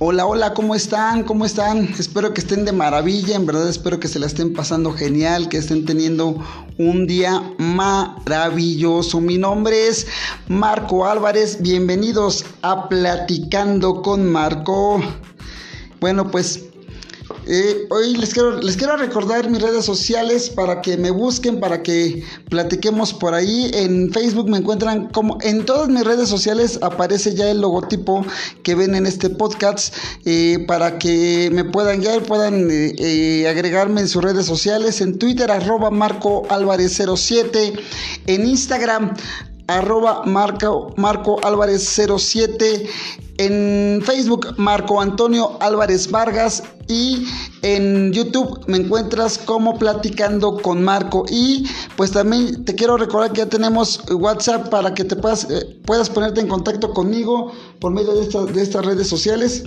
Hola, hola, ¿cómo están? ¿Cómo están? Espero que estén de maravilla, en verdad espero que se la estén pasando genial, que estén teniendo un día maravilloso. Mi nombre es Marco Álvarez, bienvenidos a Platicando con Marco. Bueno, pues eh, hoy les quiero, les quiero recordar mis redes sociales para que me busquen, para que platiquemos por ahí. En Facebook me encuentran como en todas mis redes sociales aparece ya el logotipo que ven en este podcast eh, para que me puedan ya puedan eh, agregarme en sus redes sociales. En Twitter arroba Marco Álvarez 07. En Instagram arroba Marco, Marco Álvarez 07, en Facebook Marco Antonio Álvarez Vargas y en YouTube me encuentras como platicando con Marco. Y pues también te quiero recordar que ya tenemos WhatsApp para que te puedas, eh, puedas ponerte en contacto conmigo por medio de, de estas redes sociales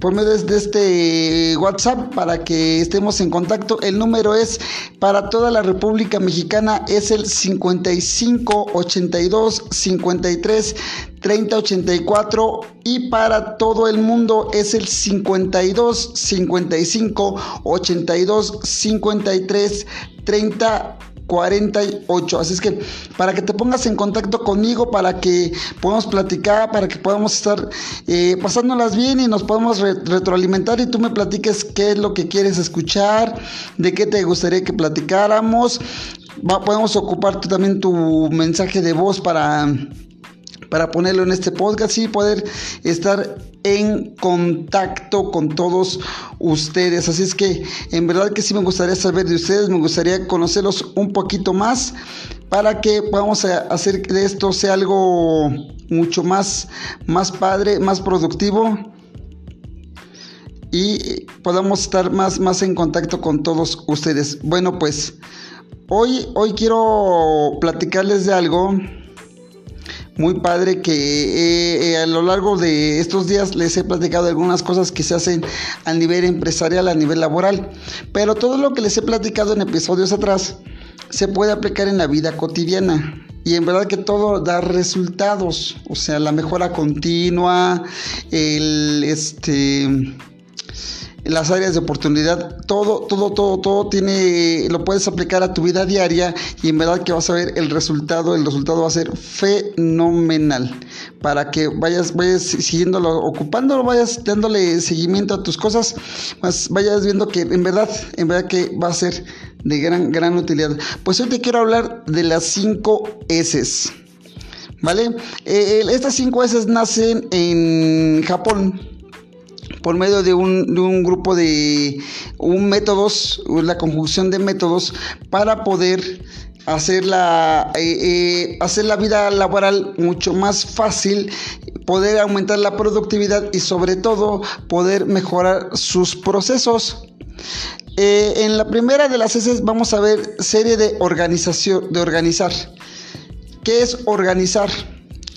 por medio de este WhatsApp para que estemos en contacto. El número es para toda la República Mexicana es el 55 82 53 30 84 y para todo el mundo es el 52 55 82 53 30 48. Así es que para que te pongas en contacto conmigo, para que podamos platicar, para que podamos estar eh, pasándolas bien y nos podamos retroalimentar y tú me platiques qué es lo que quieres escuchar, de qué te gustaría que platicáramos. podemos ocupar también tu mensaje de voz para para ponerlo en este podcast y poder estar en contacto con todos ustedes. Así es que en verdad que sí me gustaría saber de ustedes, me gustaría conocerlos un poquito más para que podamos hacer de esto sea algo mucho más, más padre, más productivo y podamos estar más, más en contacto con todos ustedes. Bueno, pues hoy, hoy quiero platicarles de algo muy padre que eh, eh, a lo largo de estos días les he platicado algunas cosas que se hacen a nivel empresarial, a nivel laboral, pero todo lo que les he platicado en episodios atrás se puede aplicar en la vida cotidiana. Y en verdad que todo da resultados, o sea, la mejora continua, el este las áreas de oportunidad, todo, todo, todo, todo tiene, lo puedes aplicar a tu vida diaria y en verdad que vas a ver el resultado, el resultado va a ser fenomenal para que vayas, vayas siguiéndolo, ocupándolo, vayas dándole seguimiento a tus cosas, vayas viendo que en verdad, en verdad que va a ser de gran, gran utilidad. Pues hoy te quiero hablar de las 5 S. ¿Vale? Eh, estas 5 S nacen en Japón por medio de un, grupo de un métodos, la conjunción de métodos para poder hacer la, eh, eh, hacer la vida laboral mucho más fácil, poder aumentar la productividad y sobre todo poder mejorar sus procesos. Eh, en la primera de las S vamos a ver serie de organización, de organizar. ¿Qué es organizar?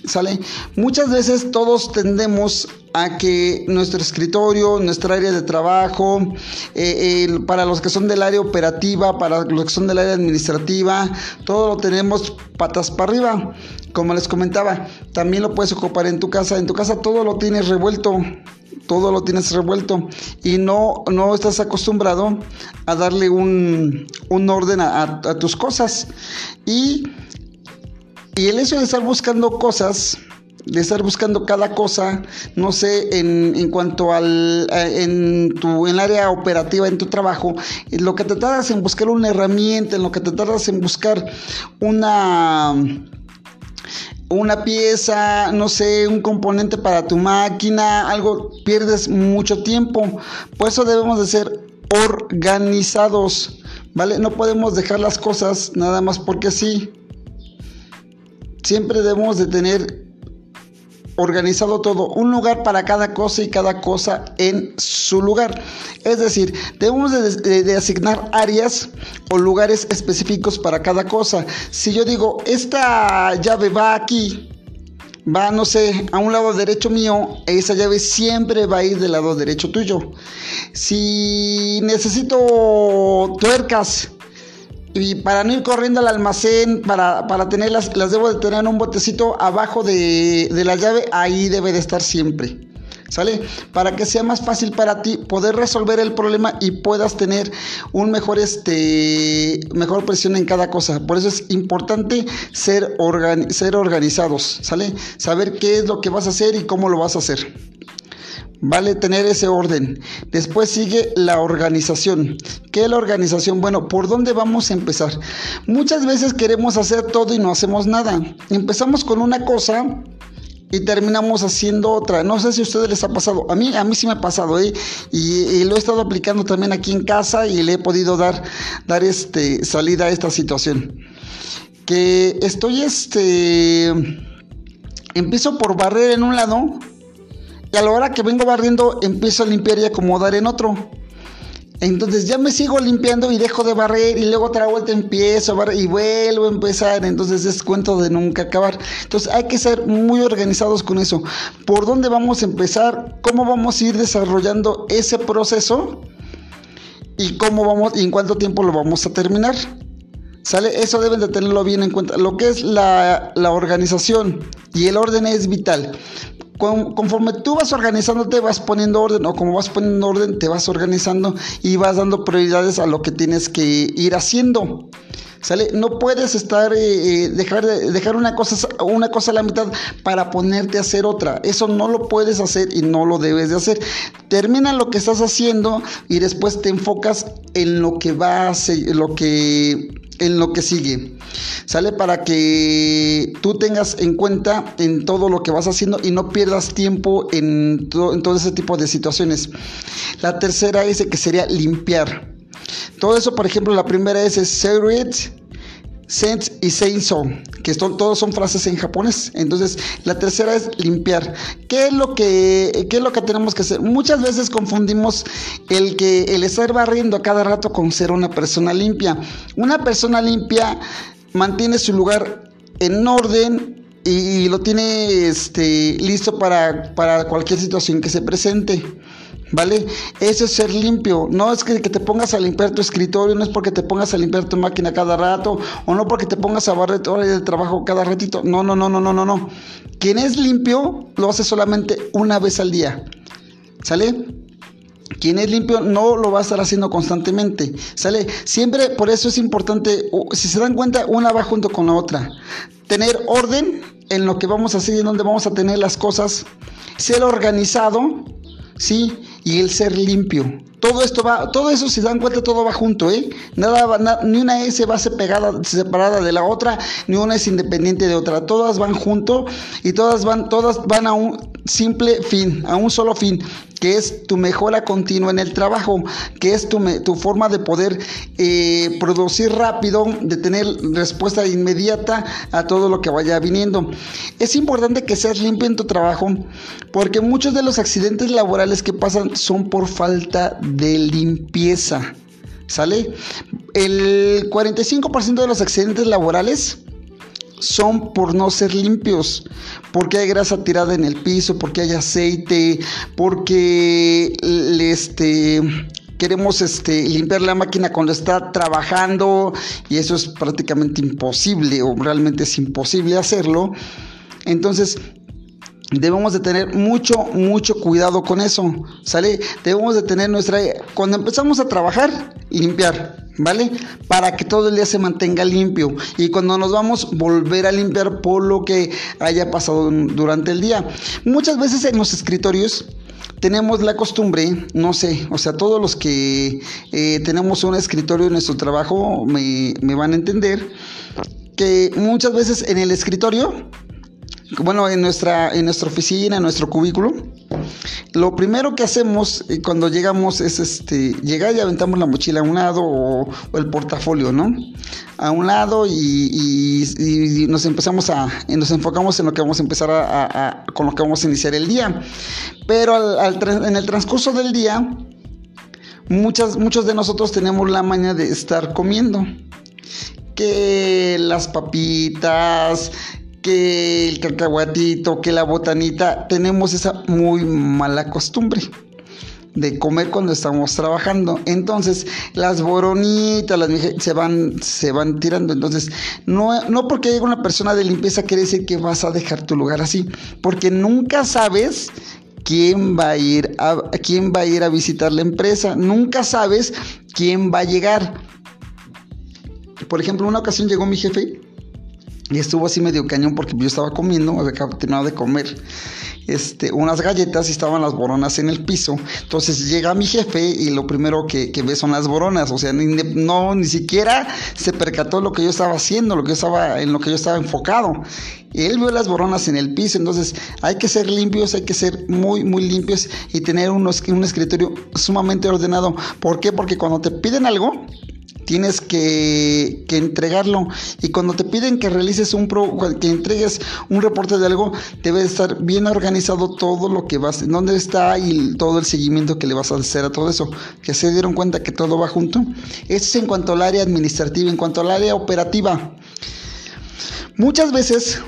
¿Sale? Muchas veces todos tendemos a que nuestro escritorio, nuestra área de trabajo, eh, para los que son del área operativa, para los que son del área administrativa, todo lo tenemos patas para arriba. Como les comentaba, también lo puedes ocupar en tu casa. En tu casa todo lo tienes revuelto, todo lo tienes revuelto y no, no estás acostumbrado a darle un, orden a, a tus cosas. Y y el hecho de estar buscando cosas, de estar buscando cada cosa, no sé, en, en cuanto al en tu en área operativa, en tu trabajo, en lo que te tardas en buscar una herramienta, en lo que te tardas en buscar una una pieza, no sé, un componente para tu máquina, algo, pierdes mucho tiempo. Por eso debemos de ser organizados, ¿vale? No podemos dejar las cosas nada más porque sí siempre debemos de tener organizado todo, un lugar para cada cosa y cada cosa en su lugar. Es decir, debemos de, asignar áreas o lugares específicos para cada cosa. Si yo digo, esta llave va aquí, va, no sé, a un lado derecho mío, esa llave siempre va a ir del lado derecho tuyo. Si necesito tuercas, y para no ir corriendo al almacén, para, para tenerlas, las debo de tener en un botecito abajo de, la llave, ahí debe de estar siempre. ¿Sale? Para que sea más fácil para ti poder resolver el problema y puedas tener un mejor, este, mejor presión en cada cosa. Por eso es importante ser, ser organizados, ¿sale? Saber qué es lo que vas a hacer y cómo lo vas a hacer. Vale tener ese orden. Después sigue la organización. ¿Qué es la organización? Bueno, ¿por dónde vamos a empezar? Muchas veces queremos hacer todo y no hacemos nada. Empezamos con una cosa y terminamos haciendo otra. No sé si a ustedes les ha pasado. A mí, a mí sí me ha pasado, ¿eh? Y, lo he estado aplicando también aquí en casa y le he podido dar, dar este, salida a esta situación. Que estoy, este, empiezo por barrer en un lado y a la hora que vengo barriendo empiezo a limpiar y acomodar en otro. Entonces ya me sigo limpiando y dejo de barrer y luego otra vuelta empiezo a barrer y vuelvo a empezar. Entonces es cuento de nunca acabar. Entonces hay que ser muy organizados con eso. ¿Por dónde vamos a empezar? ¿Cómo vamos a ir desarrollando ese proceso? ¿Y cómo vamos y en cuánto tiempo lo vamos a terminar? ¿Sale? Eso deben de tenerlo bien en cuenta. Lo que es la, la organización y el orden es vital conforme tú vas organizándote, vas poniendo orden, o como vas poniendo orden, te vas organizando y vas dando prioridades a lo que tienes que ir haciendo. ¿Sale? No puedes estar, eh, eh, dejar, dejar una, cosa, una cosa a la mitad para ponerte a hacer otra. Eso no lo puedes hacer y no lo debes de hacer. Termina lo que estás haciendo y después te enfocas en lo que va a ser, lo que en lo que sigue. ¿Sale? Para que tú tengas en cuenta en todo lo que vas haciendo y no pierdas tiempo en, todo ese tipo de situaciones. La tercera es que sería limpiar. Todo eso, por ejemplo, la primera es Serit, Sense y Seiso, que son, todos son frases en japonés. Entonces, la tercera es limpiar. ¿Qué es lo que, qué es lo que tenemos que hacer? Muchas veces confundimos el que el estar barriendo a cada rato con ser una persona limpia. Una persona limpia mantiene su lugar en orden y, lo tiene este, listo para, para cualquier situación que se presente. ¿Vale? Eso es ser limpio. No es que, te pongas a limpiar tu escritorio, no es porque te pongas a limpiar tu máquina cada rato, o no porque te pongas a barrer tu hora de trabajo cada ratito. No, no, no, no, no, no, no. Quien es limpio lo hace solamente una vez al día. ¿Sale? Quien es limpio no lo va a estar haciendo constantemente. ¿Sale? Siempre, por eso es importante, si se dan cuenta, una va junto con la otra. Tener orden en lo que vamos a hacer y en donde vamos a tener las cosas. Ser organizado, ¿sí? Y el ser limpio. Todo esto va, todo eso si dan cuenta, todo va junto, ¿eh? Nada, ni una S va a ser pegada, separada de la otra, ni una es independiente de otra. Todas van junto y todas van, todas van a un simple fin, a un solo fin, que es tu mejora continua en el trabajo, que es tu, tu forma de poder eh, producir rápido, de tener respuesta inmediata a todo lo que vaya viniendo. Es importante que seas limpio en tu trabajo, porque muchos de los accidentes laborales que pasan son por falta de limpieza. ¿Sale? El 45% de los accidentes laborales son por no ser limpios, porque hay grasa tirada en el piso, porque hay aceite, porque este queremos este, limpiar la máquina cuando está trabajando y eso es prácticamente imposible o realmente es imposible hacerlo. Entonces, debemos de tener mucho, mucho cuidado con eso, ¿sale? Debemos de tener nuestra... Cuando empezamos a trabajar, limpiar, ¿vale? Para que todo el día se mantenga limpio y cuando nos vamos, volver a limpiar por lo que haya pasado durante el día. Muchas veces en los escritorios tenemos la costumbre, no sé, o sea, todos los que eh, tenemos un escritorio en nuestro trabajo me, me van a entender que muchas veces en el escritorio bueno, en nuestra, en nuestra oficina, en nuestro cubículo, lo primero que hacemos eh, cuando llegamos es este, llegar y aventamos la mochila a un lado o, el portafolio, ¿no? A un lado y, nos empezamos a, nos enfocamos en lo que vamos a empezar a, con lo que vamos a iniciar el día. Pero en el transcurso del día, muchas, muchos de nosotros tenemos la maña de estar comiendo que las papitas, que el cacahuatito, que la botanita, tenemos esa muy mala costumbre de comer cuando estamos trabajando. Entonces, las boronitas, las se van, se van tirando. Entonces, no, no porque haya una persona de limpieza quiere decir que vas a dejar tu lugar así, porque nunca sabes quién va a ir a, quién va a ir a visitar la empresa. Nunca sabes quién va a llegar. Por ejemplo, una ocasión llegó mi jefe y estuvo así medio cañón porque yo estaba comiendo, había terminado de comer este, unas galletas y estaban las boronas en el piso. Entonces llega mi jefe y lo primero que, ve son las boronas. O sea, ni, no, ni siquiera se percató lo que yo estaba haciendo, lo que estaba, en lo que yo estaba enfocado. Él vio las boronas en el piso, entonces hay que ser limpios, hay que ser muy, muy limpios y tener unos, un escritorio sumamente ordenado. ¿Por qué? Porque cuando te piden algo, tienes que, entregarlo. Y cuando te piden que realices un pro, que entregues un reporte de algo, debe estar bien organizado todo lo que vas, dónde está y todo el seguimiento que le vas a hacer a todo eso. Que se dieron cuenta que todo va junto. Eso es en cuanto al área administrativa, en cuanto al área operativa. Muchas veces,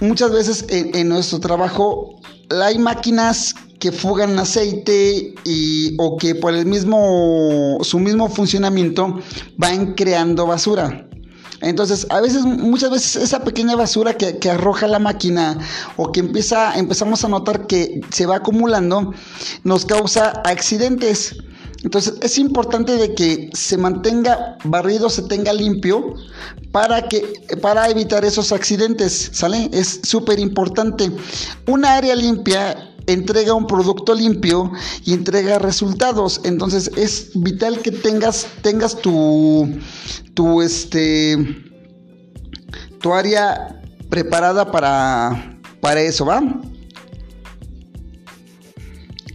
muchas veces en, nuestro trabajo hay máquinas que fugan aceite y, o que por el mismo, su mismo funcionamiento van creando basura. Entonces, a veces, muchas veces esa pequeña basura que, que, arroja la máquina o que empieza, empezamos a notar que se va acumulando, nos causa accidentes. Entonces, es importante de que se mantenga barrido, se tenga limpio para que para evitar esos accidentes, ¿sale? Es súper importante. Una área limpia entrega un producto limpio y entrega resultados. Entonces es vital que tengas, tengas tu, tu, este, tu área preparada para, para eso, ¿va?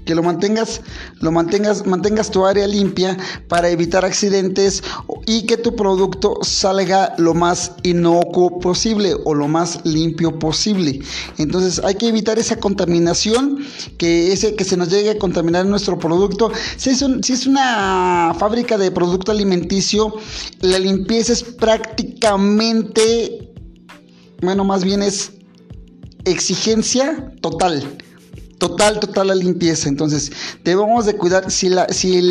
que lo mantengas, lo mantengas, mantengas tu área limpia para evitar accidentes y que tu producto salga lo más inocuo posible o lo más limpio posible. Entonces hay que evitar esa contaminación, que ese que se nos llegue a contaminar nuestro producto. Si es, si es una fábrica de producto alimenticio, la limpieza es prácticamente, bueno, más bien es exigencia total total, total la limpieza. Entonces, debemos de cuidar si la, si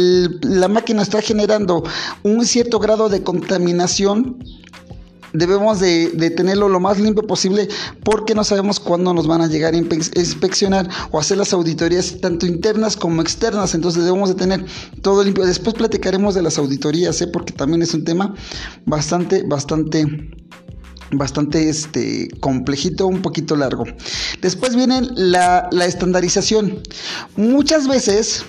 la máquina está generando un cierto grado de contaminación. Debemos de, tenerlo lo más limpio posible porque no sabemos cuándo nos van a llegar a inspeccionar o hacer las auditorías tanto internas como externas. Entonces debemos de tener todo limpio. Después platicaremos de las auditorías, ¿eh? porque también es un tema bastante, bastante bastante este, complejito, un poquito largo. Después viene la, estandarización. Muchas veces,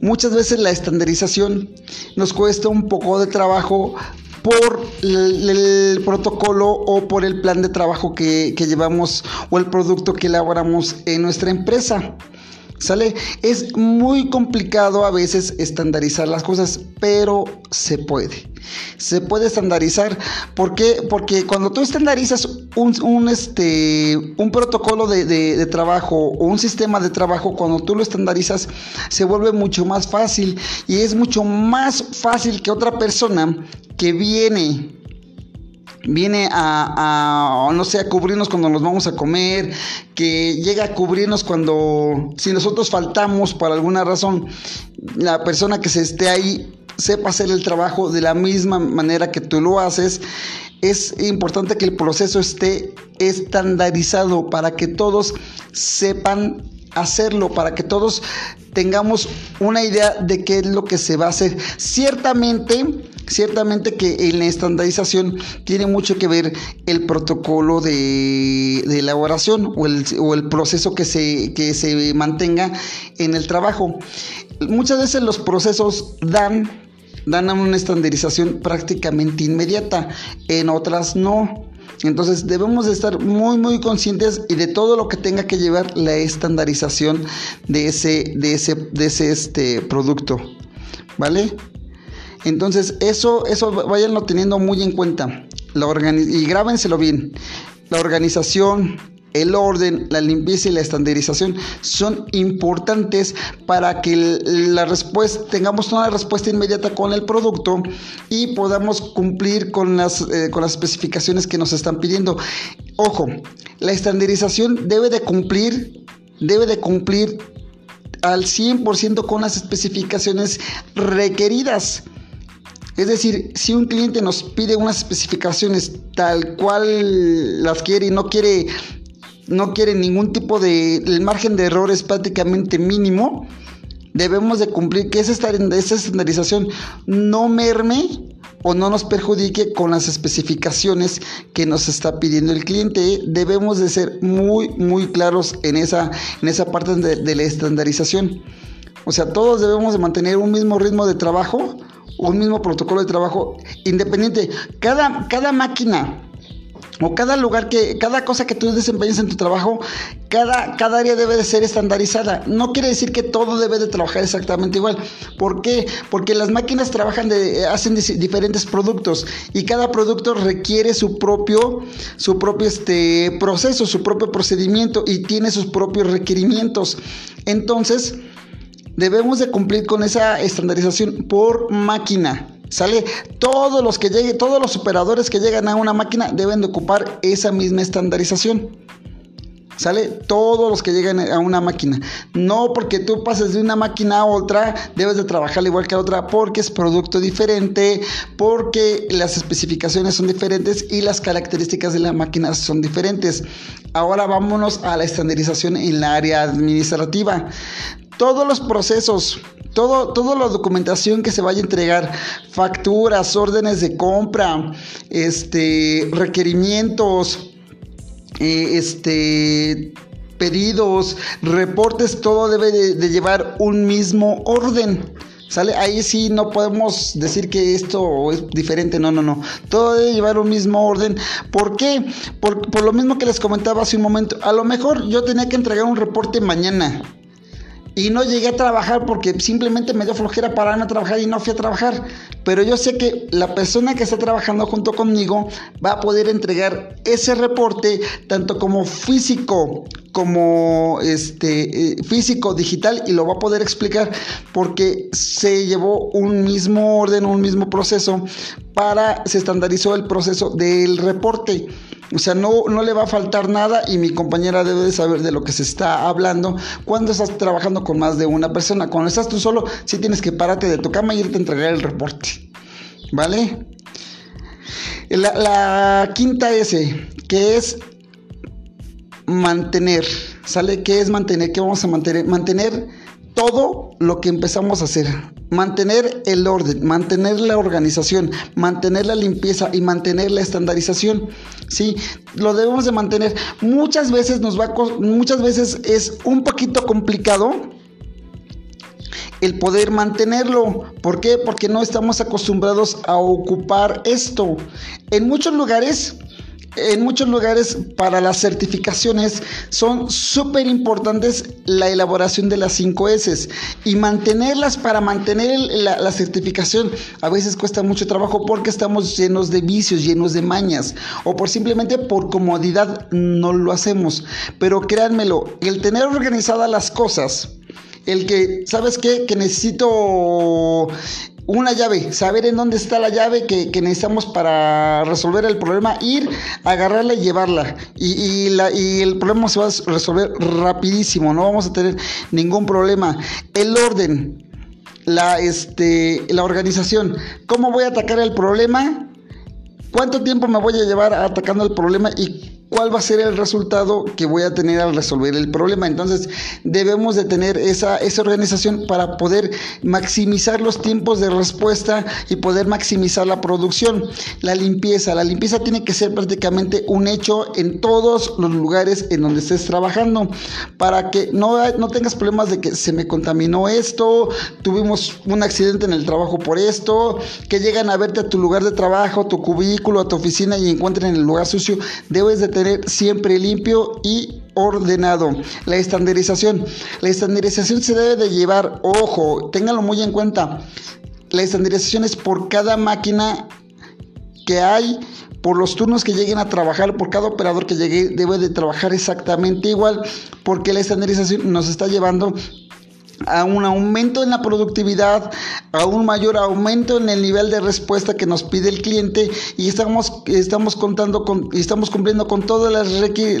muchas veces la estandarización nos cuesta un poco de trabajo por el, protocolo o por el plan de trabajo que, que llevamos o el producto que elaboramos en nuestra empresa. ¿Sale? Es muy complicado a veces estandarizar las cosas, pero se puede. Se puede estandarizar. ¿Por qué? Porque cuando tú estandarizas un, este, un protocolo de, de, trabajo o un sistema de trabajo, cuando tú lo estandarizas, se vuelve mucho más fácil y es mucho más fácil que otra persona que viene viene a, no sé, a cubrirnos cuando nos vamos a comer, que llega a cubrirnos cuando, si nosotros faltamos por alguna razón, la persona que se esté ahí sepa hacer el trabajo de la misma manera que tú lo haces. Es importante que el proceso esté estandarizado para que todos sepan hacerlo, para que todos tengamos una idea de qué es lo que se va a hacer. Ciertamente, ciertamente que en la estandarización tiene mucho que ver el protocolo de, elaboración o el, o el, proceso que se, que se mantenga en el trabajo. Muchas veces los procesos dan dan una estandarización prácticamente inmediata, en otras no. Entonces debemos de estar muy muy conscientes y de todo lo que tenga que llevar la estandarización de ese, de ese, de ese este producto. ¿Vale? Entonces eso, eso váyanlo teniendo muy en cuenta. La y grábenselo bien. La organización, el orden, la limpieza y la estandarización son importantes para que la respuesta, tengamos una respuesta inmediata con el producto y podamos cumplir con las, eh, con las especificaciones que nos están pidiendo. Ojo, la estandarización debe de cumplir, debe de cumplir al 100% con las especificaciones requeridas. Es decir, si un cliente nos pide unas especificaciones tal cual las quiere y no quiere no quieren ningún tipo de... El margen de error es prácticamente mínimo. Debemos de cumplir que esa, esa estandarización no merme o no nos perjudique con las especificaciones que nos está pidiendo el cliente. Debemos de ser muy, muy claros en esa, en esa parte de, de la estandarización. O sea, todos debemos de mantener un mismo ritmo de trabajo, un mismo protocolo de trabajo independiente. Cada, cada máquina o cada lugar que, cada cosa que tú desempeñes en tu trabajo, cada, cada área debe de ser estandarizada. No quiere decir que todo debe de trabajar exactamente igual. ¿Por qué? Porque las máquinas trabajan de, hacen diferentes productos y cada producto requiere su propio, su propio este, proceso, su propio procedimiento y tiene sus propios requerimientos. Entonces, debemos de cumplir con esa estandarización por máquina. ¿Sale? Todos los que lleguen, todos los operadores que llegan a una máquina deben de ocupar esa misma estandarización. ¿Sale? Todos los que llegan a una máquina. No porque tú pases de una máquina a otra, debes de trabajar igual que a otra, porque es producto diferente, porque las especificaciones son diferentes y las características de la máquina son diferentes. Ahora vámonos a la estandarización en la área administrativa todos los procesos, todo, toda la documentación que se vaya a entregar, facturas, órdenes de compra, este, requerimientos, eh, este, pedidos, reportes, todo debe de, llevar un mismo orden. ¿Sale? Ahí sí no podemos decir que esto es diferente, no, no, no. Todo debe llevar un mismo orden. ¿Por qué? Por, por lo mismo que les comentaba hace un momento. A lo mejor yo tenía que entregar un reporte mañana y no llegué a trabajar porque simplemente me dio flojera para no trabajar y no fui a trabajar. Pero yo sé que la persona que está trabajando junto conmigo va a poder entregar ese reporte tanto como físico como este eh, físico digital y lo va a poder explicar porque se llevó un mismo orden, un mismo proceso para se estandarizó el proceso del reporte. O sea, no, no le va a faltar nada y mi compañera debe de saber de lo que se está hablando cuando estás trabajando con más de una persona. Cuando estás tú solo, sí tienes que pararte de tu cama y irte a entregar el reporte. ¿Vale? La, la quinta S, que es mantener. ¿Sale? ¿Qué es mantener? ¿Qué vamos a mantener? Mantener todo lo que empezamos a hacer. Mantener el orden, mantener la organización, mantener la limpieza y mantener la estandarización. Sí, lo debemos de mantener. Muchas veces nos va muchas veces es un poquito complicado el poder mantenerlo. ¿Por qué? Porque no estamos acostumbrados a ocupar esto. En muchos lugares en muchos lugares para las certificaciones son súper importantes la elaboración de las 5 S y mantenerlas para mantener la, certificación a veces cuesta mucho trabajo porque estamos llenos de vicios, llenos de mañas o por simplemente por comodidad no lo hacemos. Pero créanmelo, el tener organizadas las cosas, el que, ¿sabes qué? Que necesito una llave, saber en dónde está la llave que, necesitamos para resolver el problema, ir, agarrarla y llevarla. Y, la, y, el problema se va a resolver rapidísimo, no vamos a tener ningún problema. El orden, la, este, la organización, ¿cómo voy a atacar el problema? ¿Cuánto tiempo me voy a llevar atacando el problema? Y cuál va a ser el resultado que voy a tener al resolver el problema. Entonces debemos de tener esa, esa organización para poder maximizar los tiempos de respuesta y poder maximizar la producción. La limpieza, la limpieza tiene que ser prácticamente un hecho en todos los lugares en donde estés trabajando para que no, no tengas problemas de que se me contaminó esto, tuvimos un accidente en el trabajo por esto, que llegan a verte a tu lugar de trabajo, tu cubículo, a tu oficina y encuentren el lugar sucio. Debes de tener siempre limpio y ordenado. La estandarización. La estandarización se debe de llevar, ojo, ténganlo muy en cuenta. La estandarización es por cada máquina que hay, por los turnos que lleguen a trabajar, por cada operador que llegue, debe de trabajar exactamente igual, porque la estandarización nos está llevando a un aumento en la productividad, a un mayor aumento en el nivel de respuesta que nos pide el cliente y estamos, estamos contando con, estamos cumpliendo con todas las,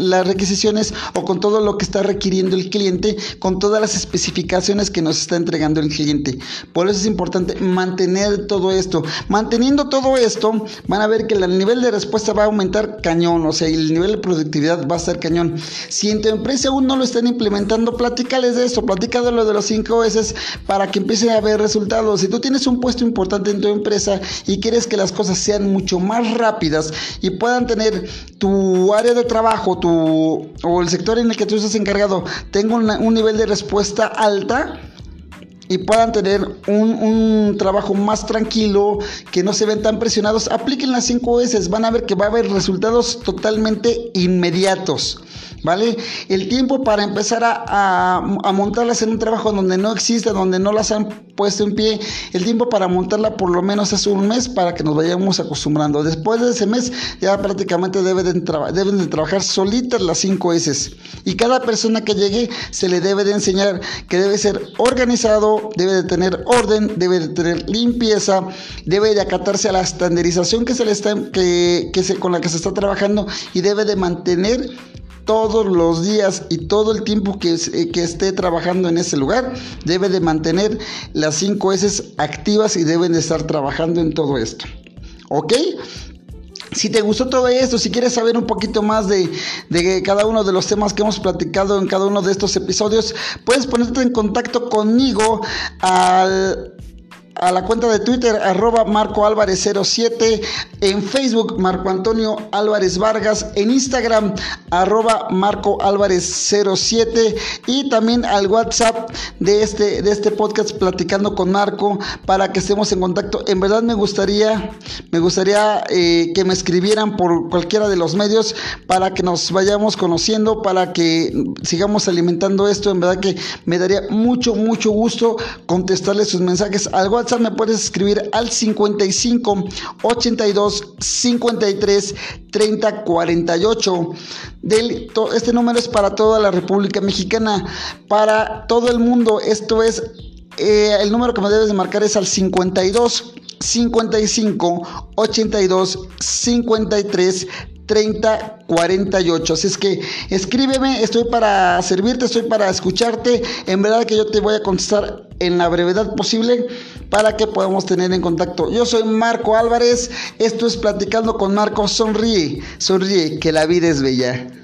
las requisiciones o con todo lo que está requiriendo el cliente, con todas las especificaciones que nos está entregando el cliente. Por eso es importante mantener todo esto. Manteniendo todo esto, van a ver que el nivel de respuesta va a aumentar cañón, o sea, el nivel de productividad va a ser cañón. Si en tu empresa aún no lo están implementando, platícales de esto, platícalo de los cinco veces para que empiecen a ver resultados. Si tú tienes un puesto importante en tu empresa y quieres que las cosas sean mucho más rápidas y puedan tener tu área de trabajo tu, o el sector en el que tú estás encargado tenga un nivel de respuesta alta, y puedan tener un, un, trabajo más tranquilo, que no se ven tan presionados, apliquen las 5 S, van a ver que va a haber resultados totalmente inmediatos. ¿vale? El tiempo para empezar a, montarlas en un trabajo donde no existe, donde no las han puesto en pie, el tiempo para montarla por lo menos es un mes para que nos vayamos acostumbrando. Después de ese mes ya prácticamente deben de, deben de trabajar solitas las 5 S. Y cada persona que llegue se le debe de enseñar que debe ser organizado, debe de tener orden, debe de tener limpieza, debe de acatarse a la estandarización que se le está, que, que se, con la que se está trabajando y debe de mantener todos los días y todo el tiempo que, eh, que, esté trabajando en ese lugar, debe de mantener las 5 S activas y deben de estar trabajando en todo esto. ¿Ok? Si te gustó todo esto, si quieres saber un poquito más de, cada uno de los temas que hemos platicado en cada uno de estos episodios, puedes ponerte en contacto conmigo a la cuenta de Twitter arroba Marco Álvarez 07, en Facebook Marco Antonio Álvarez Vargas, en Instagram arroba Marco Álvarez 07 y también al WhatsApp de este, de este podcast platicando con Marco para que estemos en contacto. En verdad me gustaría, me gustaría eh, que me escribieran por cualquiera de los medios para que nos vayamos conociendo, para que sigamos alimentando esto. En verdad que me daría mucho, mucho gusto contestarles sus mensajes al WhatsApp me puedes escribir al 55 82 53 30 48. Del, este número es para toda la República Mexicana, para todo el mundo. Esto es, eh, el número que me debes de marcar es al 52 55 82 53 30 48. Así es que escríbeme, estoy para servirte, estoy para escucharte. En verdad que yo te voy a contestar en la brevedad posible para que podamos tener en contacto. Yo soy Marco Álvarez, esto es Platicando con Marco. Sonríe, sonríe, que la vida es bella.